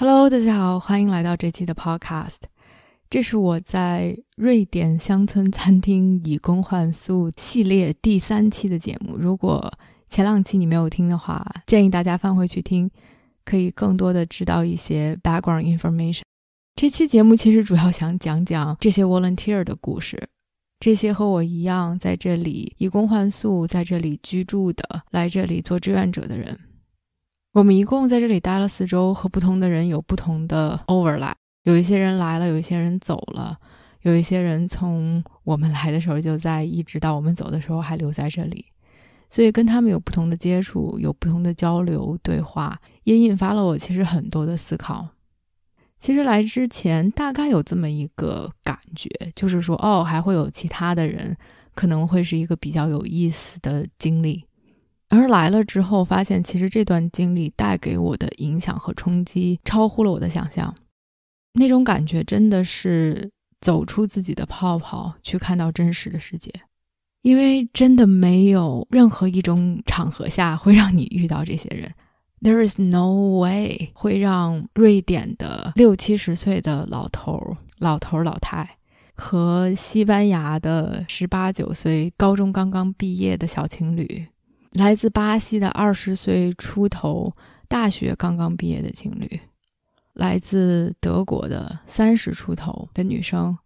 Hello，大家好，欢迎来到这期的 Podcast。这是我在瑞典乡村餐厅以工换宿系列第三期的节目。如果前两期你没有听的话，建议大家翻回去听，可以更多的知道一些 background information。这期节目其实主要想讲讲这些 volunteer 的故事，这些和我一样在这里以工换宿，在这里居住的，来这里做志愿者的人。我们一共在这里待了四周，和不同的人有不同的 overlap。有一些人来了，有一些人走了，有一些人从我们来的时候就在，一直到我们走的时候还留在这里。所以跟他们有不同的接触，有不同的交流对话，也引发了我其实很多的思考。其实来之前大概有这么一个感觉，就是说，哦，还会有其他的人，可能会是一个比较有意思的经历。而来了之后，发现其实这段经历带给我的影响和冲击超乎了我的想象。那种感觉真的是走出自己的泡泡，去看到真实的世界。因为真的没有任何一种场合下会让你遇到这些人。There is no way 会让瑞典的六七十岁的老头、老头、老太和西班牙的十八九岁高中刚刚毕业的小情侣。来自巴西的二十岁出头、大学刚刚毕业的情侣，来自德国的三十出头的女生，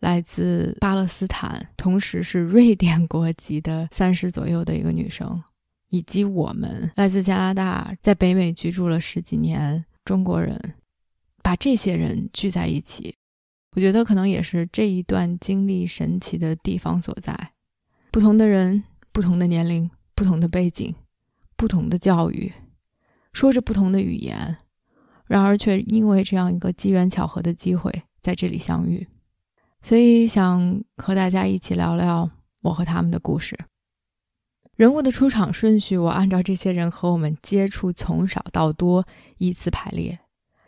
来自巴勒斯坦，同时是瑞典国籍的三十左右的一个女生，以及我们来自加拿大，在北美居住了十几年中国人，把这些人聚在一起，我觉得可能也是这一段经历神奇的地方所在。不同的人，不同的年龄。不同的背景，不同的教育，说着不同的语言，然而却因为这样一个机缘巧合的机会在这里相遇，所以想和大家一起聊聊我和他们的故事。人物的出场顺序，我按照这些人和我们接触从少到多依次排列。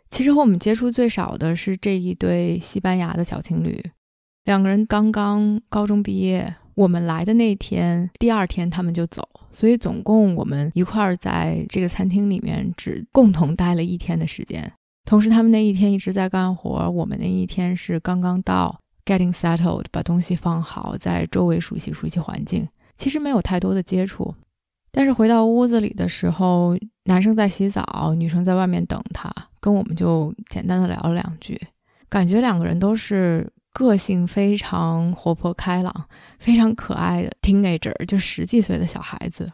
其实和我们接触最少的是这一对西班牙的小情侣，两个人刚刚高中毕业。我们来的那天，第二天他们就走，所以总共我们一块儿在这个餐厅里面只共同待了一天的时间。同时，他们那一天一直在干活，我们那一天是刚刚到，getting settled，把东西放好，在周围熟悉熟悉环境。其实没有太多的接触，但是回到屋子里的时候，男生在洗澡，女生在外面等他，跟我们就简单的聊了两句，感觉两个人都是。个性非常活泼开朗、非常可爱的 teenager，就十几岁的小孩子。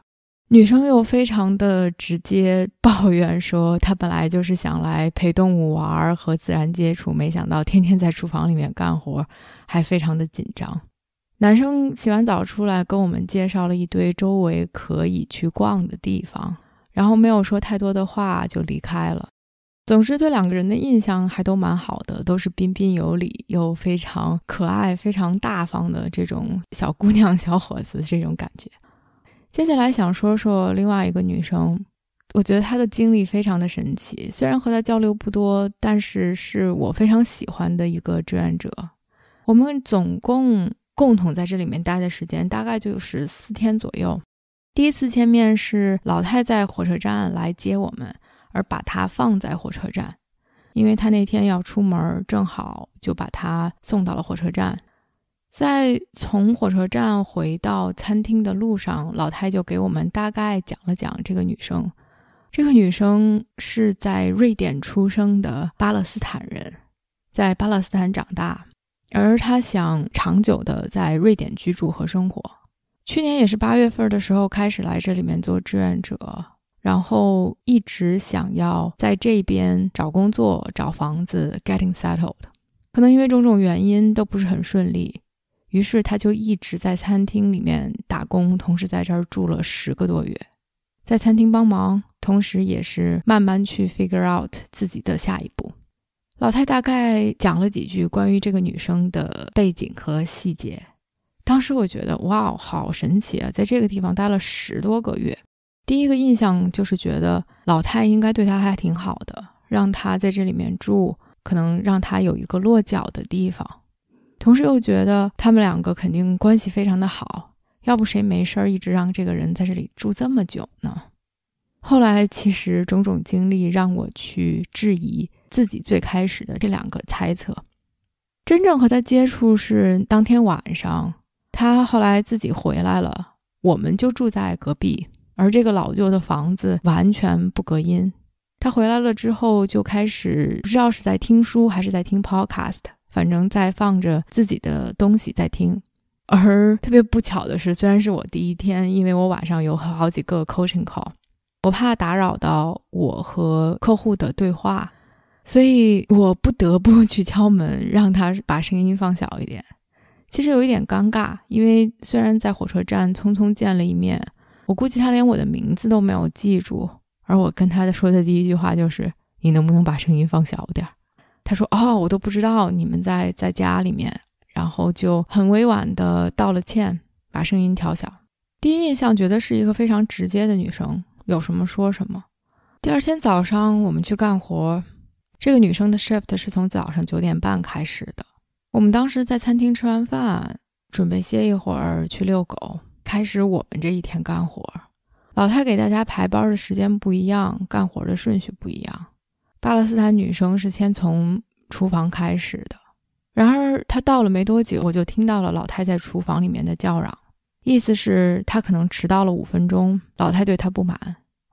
女生又非常的直接抱怨说，她本来就是想来陪动物玩儿和自然接触，没想到天天在厨房里面干活，还非常的紧张。男生洗完澡出来，跟我们介绍了一堆周围可以去逛的地方，然后没有说太多的话就离开了。总之，对两个人的印象还都蛮好的，都是彬彬有礼又非常可爱、非常大方的这种小姑娘、小伙子这种感觉。接下来想说说另外一个女生，我觉得她的经历非常的神奇。虽然和她交流不多，但是是我非常喜欢的一个志愿者。我们总共共同在这里面待的时间大概就是四天左右。第一次见面是老太在火车站来接我们。而把他放在火车站，因为他那天要出门，正好就把他送到了火车站。在从火车站回到餐厅的路上，老太就给我们大概讲了讲这个女生。这个女生是在瑞典出生的巴勒斯坦人，在巴勒斯坦长大，而她想长久的在瑞典居住和生活。去年也是八月份的时候开始来这里面做志愿者。然后一直想要在这边找工作、找房子，getting settled，可能因为种种原因都不是很顺利，于是他就一直在餐厅里面打工，同时在这儿住了十个多月，在餐厅帮忙，同时也是慢慢去 figure out 自己的下一步。老太大概讲了几句关于这个女生的背景和细节。当时我觉得，哇，好神奇啊！在这个地方待了十多个月，第一个印象就是觉得老太应该对她还挺好的，让她在这里面住，可能让她有一个落脚的地方。同时又觉得他们两个肯定关系非常的好，要不谁没事儿一直让这个人在这里住这么久呢？后来其实种种经历让我去质疑自己最开始的这两个猜测。真正和他接触是当天晚上，他后来自己回来了，我们就住在隔壁，而这个老旧的房子完全不隔音。他回来了之后就开始不知道是在听书还是在听 podcast，反正在放着自己的东西在听。而特别不巧的是，虽然是我第一天，因为我晚上有好几个 coaching call。我怕打扰到我和客户的对话，所以我不得不 去敲门，让他把声音放小一点。其实有一点尴尬，因为虽然在火车站匆匆见了一面，我估计他连我的名字都没有记住。而我跟他说的第一句话就是：“你能不能把声音放小点儿？”他说：“哦，我都不知道你们在在家里面。”然后就很委婉的道了歉，把声音调小。第一印象觉得是一个非常直接的女生。有什么说什么。第二天早上，我们去干活。这个女生的 shift 是从早上九点半开始的。我们当时在餐厅吃完饭，准备歇一会儿去遛狗，开始我们这一天干活。老太给大家排班的时间不一样，干活的顺序不一样。巴勒斯坦女生是先从厨房开始的，然而她到了没多久，我就听到了老太在厨房里面的叫嚷。意思是，他可能迟到了五分钟。老太对他不满，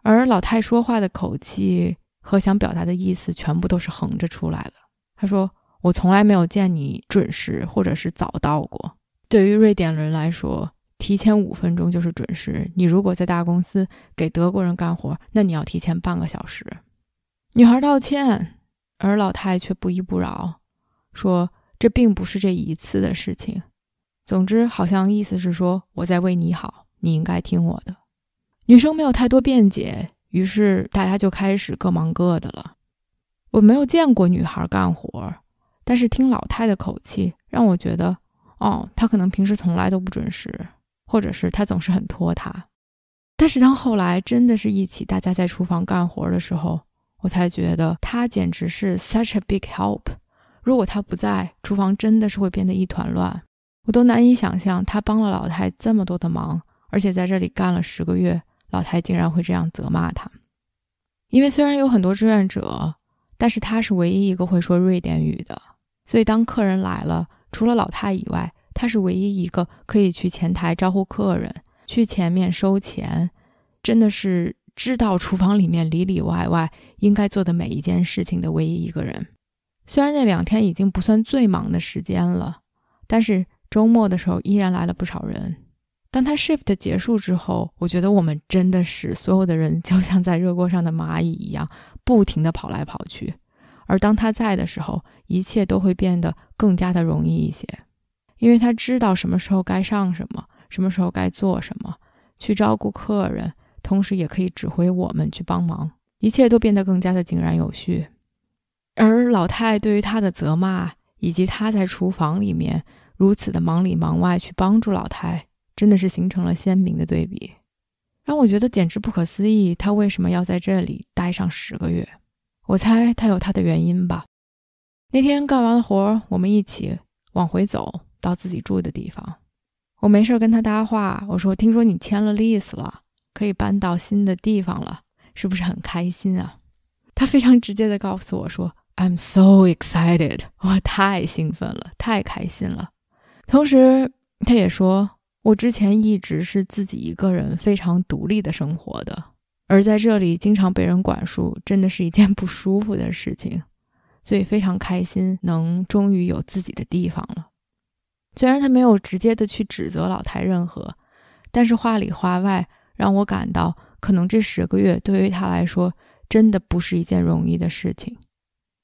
而老太说话的口气和想表达的意思全部都是横着出来了。她说：“我从来没有见你准时或者是早到过。对于瑞典人来说，提前五分钟就是准时。你如果在大公司给德国人干活，那你要提前半个小时。”女孩道歉，而老太却不依不饶，说：“这并不是这一次的事情。”总之，好像意思是说我在为你好，你应该听我的。女生没有太多辩解，于是大家就开始各忙各的了。我没有见过女孩干活，但是听老太的口气，让我觉得，哦，她可能平时从来都不准时，或者是他总是很拖沓。但是当后来真的是一起大家在厨房干活的时候，我才觉得他简直是 such a big help。如果他不在，厨房真的是会变得一团乱。我都难以想象，他帮了老太这么多的忙，而且在这里干了十个月，老太竟然会这样责骂他。因为虽然有很多志愿者，但是他是唯一一个会说瑞典语的，所以当客人来了，除了老太以外，他是唯一一个可以去前台招呼客人、去前面收钱，真的是知道厨房里面里里外外应该做的每一件事情的唯一一个人。虽然那两天已经不算最忙的时间了，但是。周末的时候依然来了不少人。当他 shift 结束之后，我觉得我们真的是所有的人就像在热锅上的蚂蚁一样，不停地跑来跑去。而当他在的时候，一切都会变得更加的容易一些，因为他知道什么时候该上什么，什么时候该做什么，去照顾客人，同时也可以指挥我们去帮忙，一切都变得更加的井然有序。而老太对于他的责骂，以及他在厨房里面。如此的忙里忙外去帮助老太，真的是形成了鲜明的对比，让我觉得简直不可思议。他为什么要在这里待上十个月？我猜他有他的原因吧。那天干完了活，我们一起往回走到自己住的地方。我没事跟他搭话，我说：“听说你签了 lease 了，可以搬到新的地方了，是不是很开心啊？”他非常直接的告诉我说：“I'm so excited，我太兴奋了，太开心了。”同时，他也说，我之前一直是自己一个人非常独立的生活的，而在这里经常被人管束，真的是一件不舒服的事情，所以非常开心能终于有自己的地方了。虽然他没有直接的去指责老太任何，但是话里话外让我感到，可能这十个月对于他来说真的不是一件容易的事情。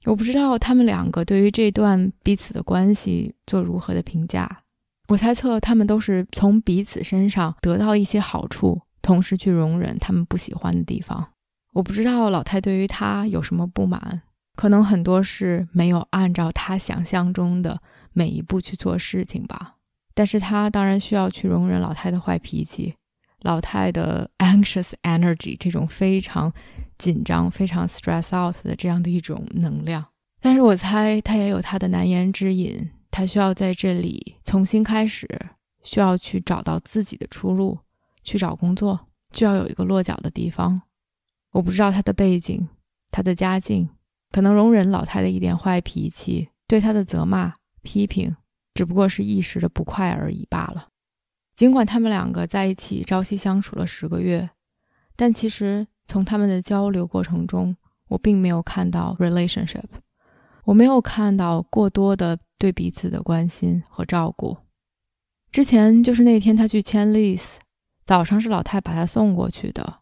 我不知道他们两个对于这段彼此的关系做如何的评价。我猜测他们都是从彼此身上得到一些好处，同时去容忍他们不喜欢的地方。我不知道老太对于他有什么不满，可能很多事没有按照他想象中的每一步去做事情吧。但是他当然需要去容忍老太的坏脾气，老太的 anxious energy 这种非常紧张、非常 stress out 的这样的一种能量。但是我猜他也有他的难言之隐，他需要在这里重新开始，需要去找到自己的出路，去找工作，就要有一个落脚的地方。我不知道他的背景，他的家境，可能容忍老太的一点坏脾气，对他的责骂、批评。只不过是一时的不快而已罢了。尽管他们两个在一起朝夕相处了十个月，但其实从他们的交流过程中，我并没有看到 relationship，我没有看到过多的对彼此的关心和照顾。之前就是那天他去签 lease，早上是老太把他送过去的，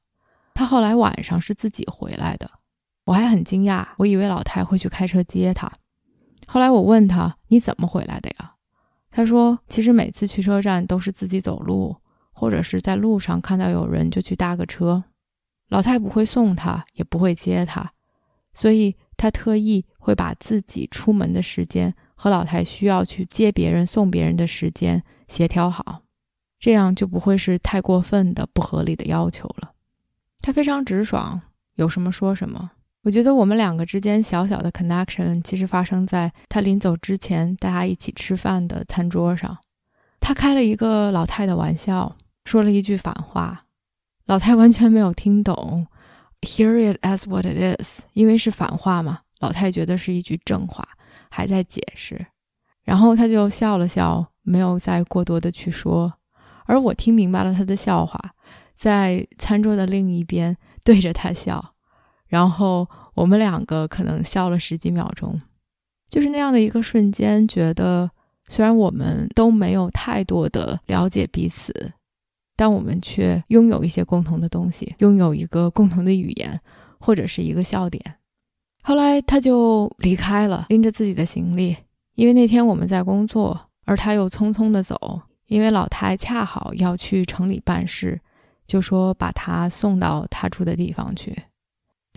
他后来晚上是自己回来的。我还很惊讶，我以为老太会去开车接他。后来我问他：“你怎么回来的呀？”他说：“其实每次去车站都是自己走路，或者是在路上看到有人就去搭个车。老太不会送他，也不会接他，所以他特意会把自己出门的时间和老太需要去接别人、送别人的时间协调好，这样就不会是太过分的、不合理的要求了。他非常直爽，有什么说什么。”我觉得我们两个之间小小的 connection，其实发生在他临走之前，大家一起吃饭的餐桌上。他开了一个老太的玩笑，说了一句反话，老太完全没有听懂。Hear it as what it is，因为是反话嘛，老太觉得是一句正话，还在解释。然后他就笑了笑，没有再过多的去说。而我听明白了他的笑话，在餐桌的另一边对着他笑。然后我们两个可能笑了十几秒钟，就是那样的一个瞬间，觉得虽然我们都没有太多的了解彼此，但我们却拥有一些共同的东西，拥有一个共同的语言或者是一个笑点。后来他就离开了，拎着自己的行李，因为那天我们在工作，而他又匆匆的走，因为老太恰好要去城里办事，就说把他送到他住的地方去。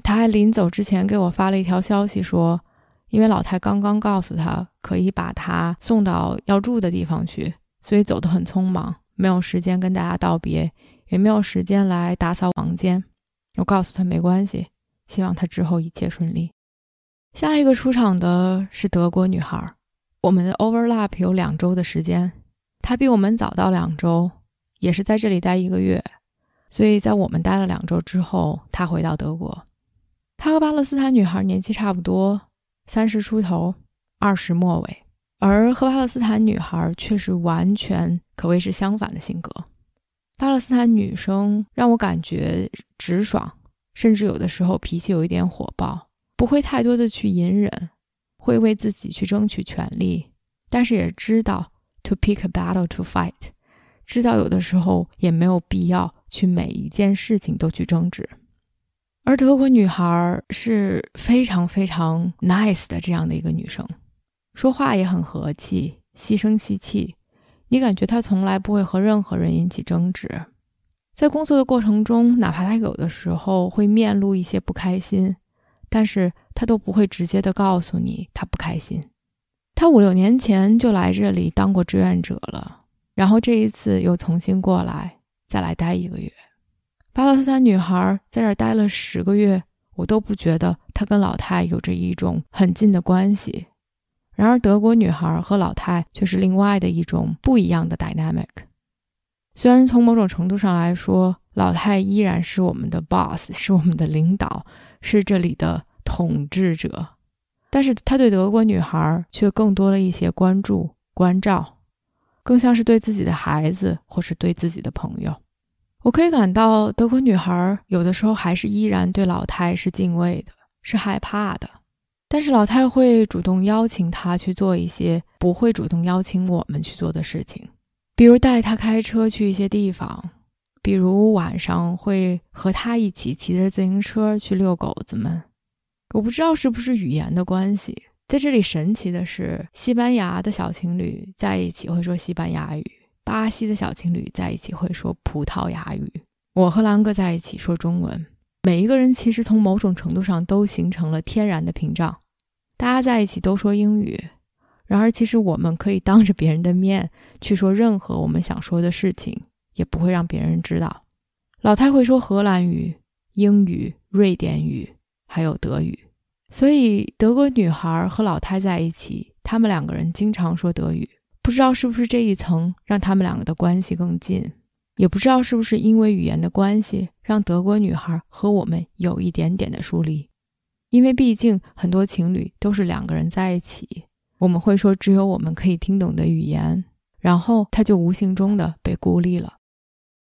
他还临走之前给我发了一条消息，说，因为老太刚刚告诉他可以把他送到要住的地方去，所以走得很匆忙，没有时间跟大家道别，也没有时间来打扫房间。我告诉他没关系，希望他之后一切顺利。下一个出场的是德国女孩，我们的 overlap 有两周的时间，她比我们早到两周，也是在这里待一个月，所以在我们待了两周之后，她回到德国。她和巴勒斯坦女孩年纪差不多，三十出头，二十末尾，而和巴勒斯坦女孩却是完全可谓是相反的性格。巴勒斯坦女生让我感觉直爽，甚至有的时候脾气有一点火爆，不会太多的去隐忍，会为自己去争取权利，但是也知道 to pick a battle to fight，知道有的时候也没有必要去每一件事情都去争执。而德国女孩是非常非常 nice 的这样的一个女生，说话也很和气，细声细气。你感觉她从来不会和任何人引起争执，在工作的过程中，哪怕她有的时候会面露一些不开心，但是她都不会直接的告诉你她不开心。她五六年前就来这里当过志愿者了，然后这一次又重新过来，再来待一个月。巴勒斯坦女孩在这待了十个月，我都不觉得她跟老太有着一种很近的关系。然而，德国女孩和老太却是另外的一种不一样的 dynamic。虽然从某种程度上来说，老太依然是我们的 boss，是我们的领导，是这里的统治者，但是她对德国女孩却更多了一些关注、关照，更像是对自己的孩子或是对自己的朋友。我可以感到，德国女孩有的时候还是依然对老太是敬畏的，是害怕的。但是老太会主动邀请她去做一些不会主动邀请我们去做的事情，比如带她开车去一些地方，比如晚上会和她一起骑着自行车去遛狗子们。我不知道是不是语言的关系，在这里神奇的是，西班牙的小情侣在一起会说西班牙语。巴西的小情侣在一起会说葡萄牙语，我和狼哥在一起说中文。每一个人其实从某种程度上都形成了天然的屏障，大家在一起都说英语。然而，其实我们可以当着别人的面去说任何我们想说的事情，也不会让别人知道。老太会说荷兰语、英语、瑞典语，还有德语。所以，德国女孩和老太在一起，他们两个人经常说德语。不知道是不是这一层让他们两个的关系更近，也不知道是不是因为语言的关系，让德国女孩和我们有一点点的疏离。因为毕竟很多情侣都是两个人在一起。我们会说只有我们可以听懂的语言，然后他就无形中的被孤立了。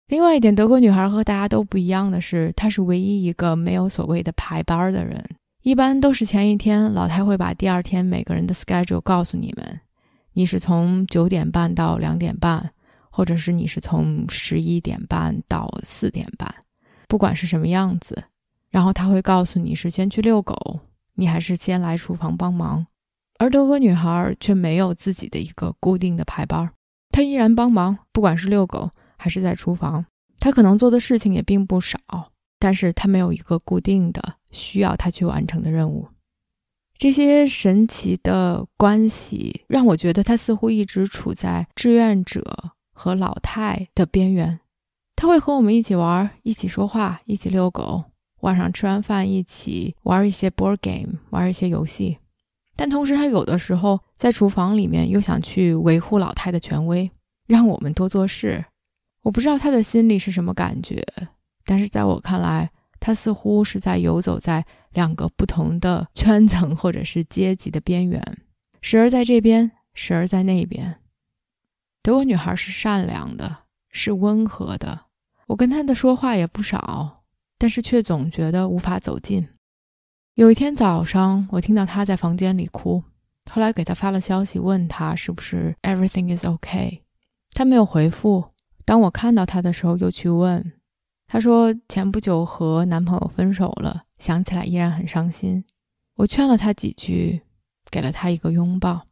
另外一点，德国女孩和大家都不一样的是，她是唯一一个没有所谓的排班的人。一般都是前一天老太会把第二天每个人的 schedule 告诉你们，你是从九点半到两点半，或者是你是从十一点半到四点半，不管是什么样子，然后他会告诉你是先去遛狗，你还是先来厨房帮忙。而德国女孩却没有自己的一个固定的排班，她依然帮忙，不管是遛狗还是在厨房，她可能做的事情也并不少，但是她没有一个固定的需要她去完成的任务。这些神奇的关系让我觉得他似乎一直处在志愿者和老太的边缘。他会和我们一起玩，一起说话，一起遛狗，晚上吃完饭一起玩一些 board game，玩一些游戏。但同时，他有的时候在厨房里面又想去维护老太的权威，让我们多做事。我不知道他的心里是什么感觉，但是在我看来，他似乎是在游走在两个不同的圈层或者是阶级的边缘，时而在这边，时而在那边。德国女孩是善良的，是温和的，我跟她的说话也不少，但是却总觉得无法走近。有一天早上，我听到她在房间里哭，后来给她发了消息，问她是不是 everything is okay。他没有回复。当我看到他的时候，又去问，她说前不久和男朋友分手了，想起来依然很伤心。我劝了她几句，给了她一个拥抱，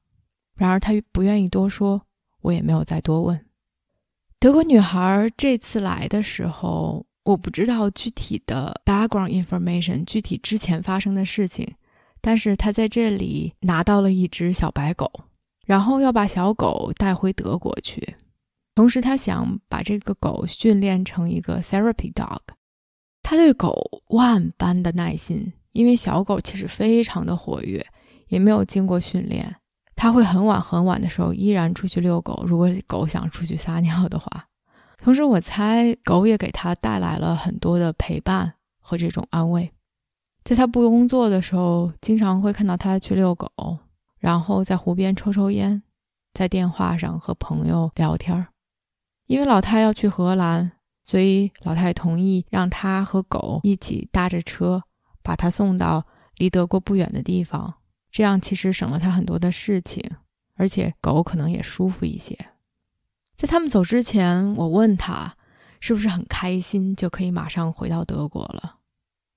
然而她不愿意多说，我也没有再多问。德国女孩这次来的时候。我不知道具体的 background information，具体之前发生的事情，但是她在这里拿到了一只小白狗，然后要把小狗带回德国去，同时他想把这个狗训练成一个 therapy dog。他对狗万般的耐心，因为小狗其实非常的活跃，也没有经过训练，他会很晚很晚的时候依然出去遛狗。如果狗想出去撒尿的话。同时，我猜狗也给他带来了很多的陪伴和这种安慰。在他不工作的时候，经常会看到他去遛狗，然后在湖边抽抽烟，在电话上和朋友聊天儿。因为老太要去荷兰，所以老太同意让他和狗一起搭着车，把他送到离德国不远的地方。这样其实省了他很多的事情，而且狗可能也舒服一些。在他们走之前，我问他是不是很开心就可以马上回到德国了。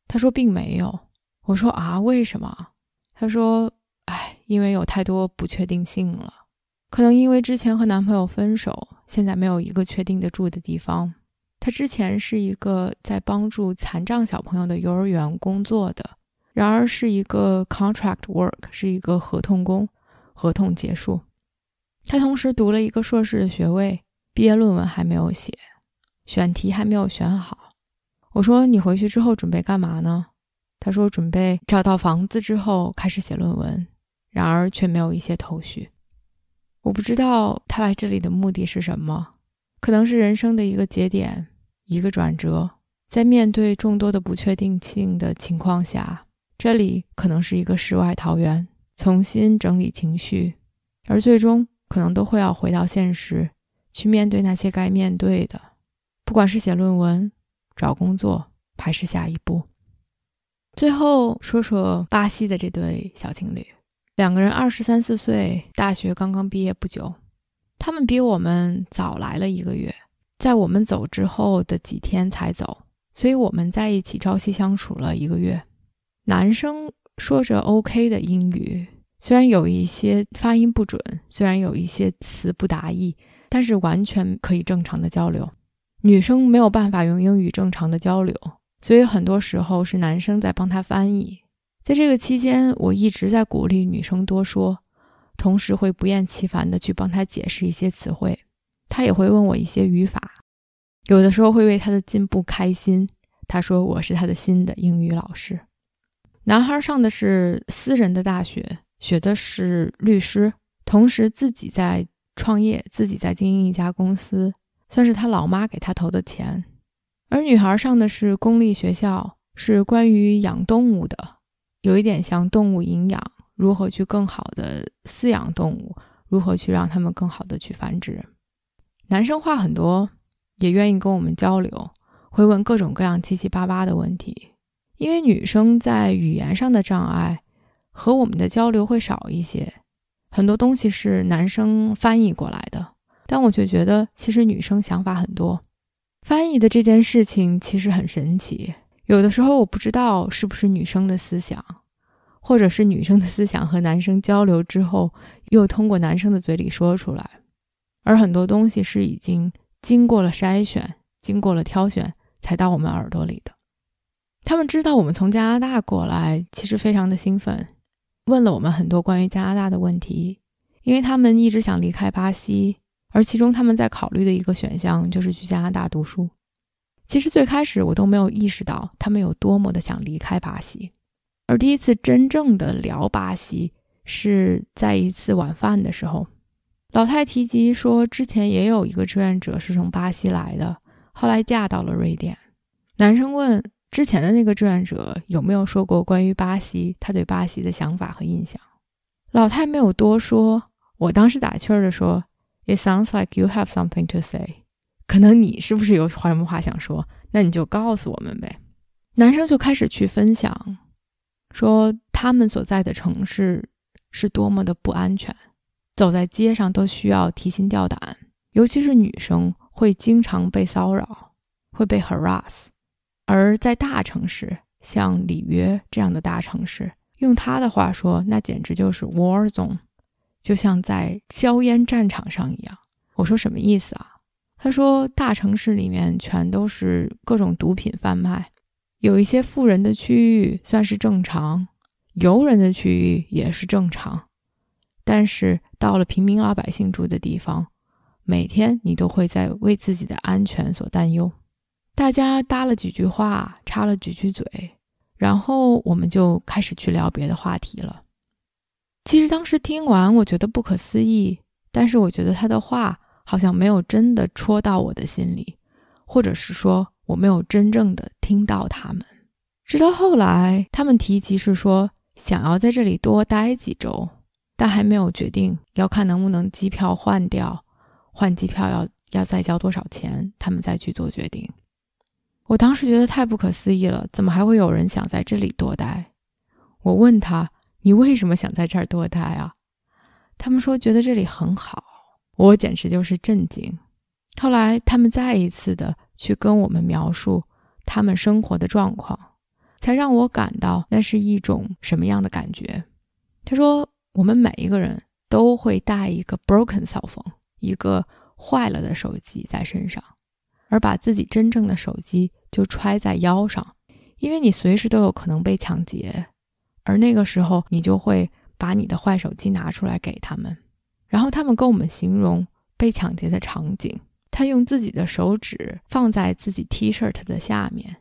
他说并没有。我说啊，为什么？他说，哎，因为有太多不确定性了。可能因为之前和男朋友分手，现在没有一个确定的住的地方。他之前是一个在帮助残障小朋友的幼儿园工作的，然而是一个 contract work，是一个合同工，合同结束。他同时读了一个硕士的学位，毕业论文还没有写，选题还没有选好。我说：“你回去之后准备干嘛呢？”他说：“准备找到房子之后开始写论文。”然而却没有一些头绪。我不知道他来这里的目的是什么，可能是人生的一个节点，一个转折。在面对众多的不确定性的情况下，这里可能是一个世外桃源，重新整理情绪，而最终。可能都会要回到现实，去面对那些该面对的，不管是写论文、找工作，还是下一步。最后说说巴西的这对小情侣，两个人二十三四岁，大学刚刚毕业不久，他们比我们早来了一个月，在我们走之后的几天才走，所以我们在一起朝夕相处了一个月。男生说着 OK 的英语。虽然有一些发音不准，虽然有一些词不达意，但是完全可以正常的交流。女生没有办法用英语正常的交流，所以很多时候是男生在帮她翻译。在这个期间，我一直在鼓励女生多说，同时会不厌其烦的去帮她解释一些词汇。她也会问我一些语法，有的时候会为她的进步开心。她说我是她的新的英语老师。男孩上的是私人的大学，学的是律师，同时自己在创业，自己在经营一家公司，算是他老妈给他投的钱。而女孩上的是公立学校，是关于养动物的，有一点像动物营养，如何去更好的饲养动物，如何去让他们更好的去繁殖。男生话很多，也愿意跟我们交流，会问各种各样七七八八的问题。因为女生在语言上的障碍和我们的交流会少一些，很多东西是男生翻译过来的，但我就觉得其实女生想法很多。翻译的这件事情其实很神奇，有的时候我不知道是不是女生的思想，或者是女生的思想和男生交流之后又通过男生的嘴里说出来，而很多东西是已经经过了筛选、经过了挑选才到我们耳朵里的。他们知道我们从加拿大过来，其实非常的兴奋，问了我们很多关于加拿大的问题，因为他们一直想离开巴西，而其中他们在考虑的一个选项就是去加拿大读书。其实最开始我都没有意识到他们有多么的想离开巴西，而第一次真正的聊巴西是在一次晚饭的时候，老太提及说之前也有一个志愿者是从巴西来的，后来嫁到了瑞典。男生问。之前的那个志愿者有没有说过关于巴西他对巴西的想法和印象？老太没有多说。我当时打趣儿的说：“It sounds like you have something to say。”可能你是不是有什么话想说？那你就告诉我们呗。男生就开始去分享，说他们所在的城市是多么的不安全，走在街上都需要提心吊胆，尤其是女生会经常被骚扰，会被 harass。而在大城市，像里约这样的大城市，用他的话说，那简直就是 war zone，就像在硝烟战场上一样。我说什么意思啊？他说大城市里面全都是各种毒品贩卖，有一些富人的区域算是正常，游人的区域也是正常，但是到了平民老百姓住的地方，每天你都会在为自己的安全所担忧。大家搭了几句话，插了几句嘴，然后我们就开始去聊别的话题了。其实当时听完，我觉得不可思议，但是我觉得他的话好像没有真的戳到我的心里，或者是说我没有真正的听到他们。直到后来，他们提及是说想要在这里多待几周，但还没有决定，要看能不能机票换掉，换机票要要再交多少钱，他们再去做决定。我当时觉得太不可思议了，怎么还会有人想在这里多待？我问他：“你为什么想在这儿多待啊？”他们说觉得这里很好，我简直就是震惊。后来他们再一次的去跟我们描述他们生活的状况，才让我感到那是一种什么样的感觉。他说：“我们每一个人都会带一个 broken cell phone，一个坏了的手机在身上。”而把自己真正的手机就揣在腰上，因为你随时都有可能被抢劫，而那个时候你就会把你的坏手机拿出来给他们，然后他们跟我们形容被抢劫的场景，他用自己的手指放在自己 T 恤的下面，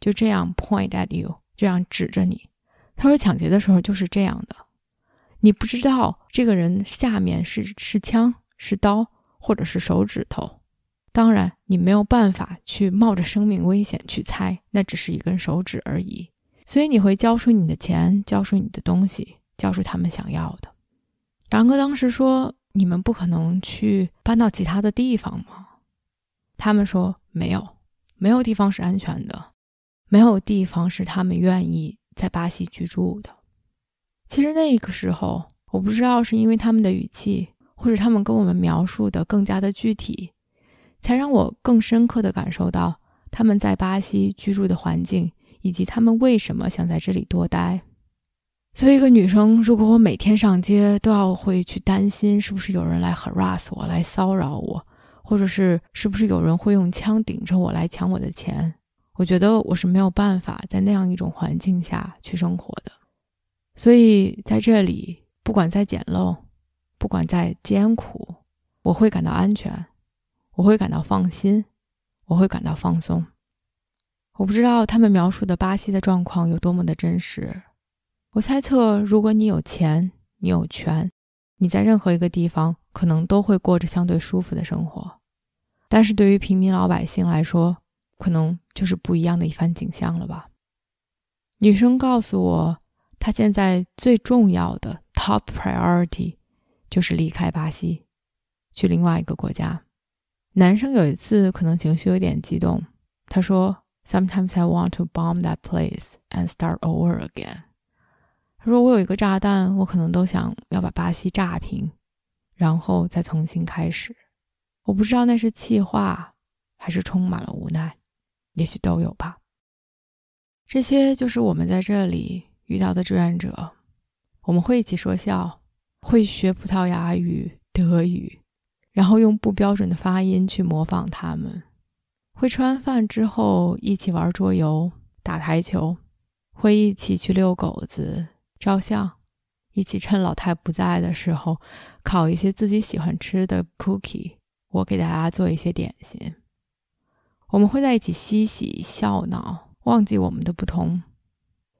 就这样 point at you，这样指着你。他说抢劫的时候就是这样的，你不知道这个人下面是是枪是刀或者是手指头。当然，你没有办法去冒着生命危险去猜，那只是一根手指而已。所以你会交出你的钱，交出你的东西，交出他们想要的。然哥当时说：“你们不可能去搬到其他的地方吗？”他们说：“没有，没有地方是安全的，没有地方是他们愿意在巴西居住的。”其实那个时候，我不知道是因为他们的语气，或者他们跟我们描述的更加的具体。才让我更深刻地感受到他们在巴西居住的环境，以及他们为什么想在这里多待。作为一个女生，如果我每天上街都要会去担心是不是有人来 harass 我、来骚扰我，或者是是不是有人会用枪顶着我来抢我的钱，我觉得我是没有办法在那样一种环境下去生活的。所以在这里，不管再简陋，不管再艰苦，我会感到安全，我会感到放心，我会感到放松。我不知道他们描述的巴西的状况有多么的真实。我猜测，如果你有钱，你有权，你在任何一个地方可能都会过着相对舒服的生活。但是对于平民老百姓来说，可能就是不一样的一番景象了吧。女生告诉我，她现在最重要的 top priority 就是离开巴西，去另外一个国家。男生有一次可能情绪有点激动，他说。Sometimes I want to bomb that place and start over again。他说：“我有一个炸弹，我可能都想要把巴西炸平，然后再重新开始。我不知道那是气话，还是充满了无奈，也许都有吧。这些就是我们在这里遇到的志愿者。我们会一起说笑，会学葡萄牙语、德语，然后用不标准的发音去模仿他们。”会吃完饭之后一起玩桌游、打台球，会一起去遛狗子、照相，一起趁老太不在的时候烤一些自己喜欢吃的 cookie，我给大家做一些点心。我们会在一起嬉戏笑闹，忘记我们的不同，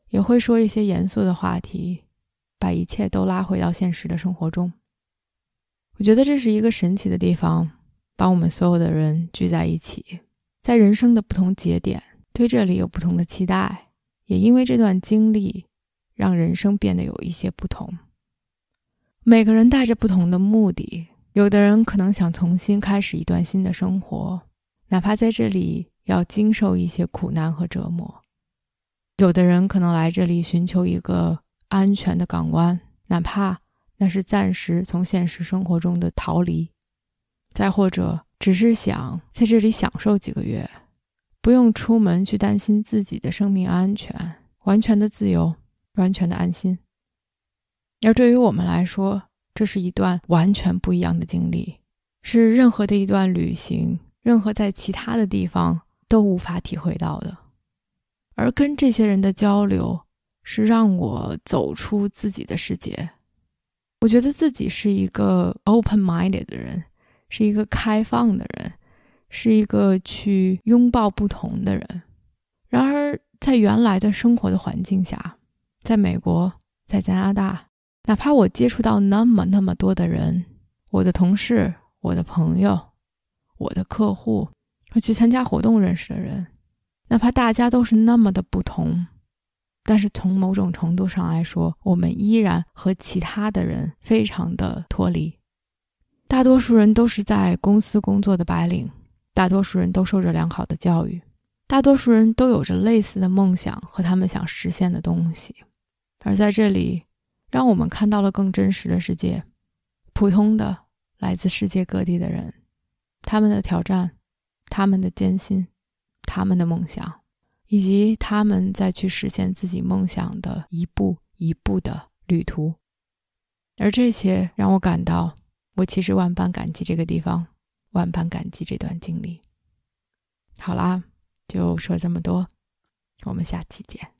也会说一些严肃的话题，把一切都拉回到现实的生活中。我觉得这是一个神奇的地方，把我们所有的人聚在一起。在人生的不同节点，对这里有不同的期待，也因为这段经历，让人生变得有一些不同。每个人带着不同的目的，有的人可能想重新开始一段新的生活，哪怕在这里要经受一些苦难和折磨；有的人可能来这里寻求一个安全的港湾，哪怕那是暂时从现实生活中的逃离；再或者，只是想在这里享受几个月，不用出门去担心自己的生命安全，完全的自由，完全的安心。而对于我们来说，这是一段完全不一样的经历，是任何的一段旅行，任何在其他的地方都无法体会到的。而跟这些人的交流，是让我走出自己的世界。我觉得自己是一个 open-minded 的人。是一个开放的人，是一个去拥抱不同的人。然而，在原来的生活的环境下，在美国，在加拿大，哪怕我接触到那么那么多的人，我的同事、我的朋友、我的客户，我去参加活动认识的人，哪怕大家都是那么的不同，但是从某种程度上来说，我们依然和其他的人非常的脱离。大多数人都是在公司工作的白领，大多数人都受着良好的教育，大多数人都有着类似的梦想和他们想实现的东西。而在这里，让我们看到了更真实的世界，普通的来自世界各地的人，他们的挑战，他们的艰辛，他们的梦想，以及他们在去实现自己梦想的一步一步的旅途。而这些让我感到。我其实万般感激这个地方，万般感激这段经历。好啦，就说这么多，我们下期见。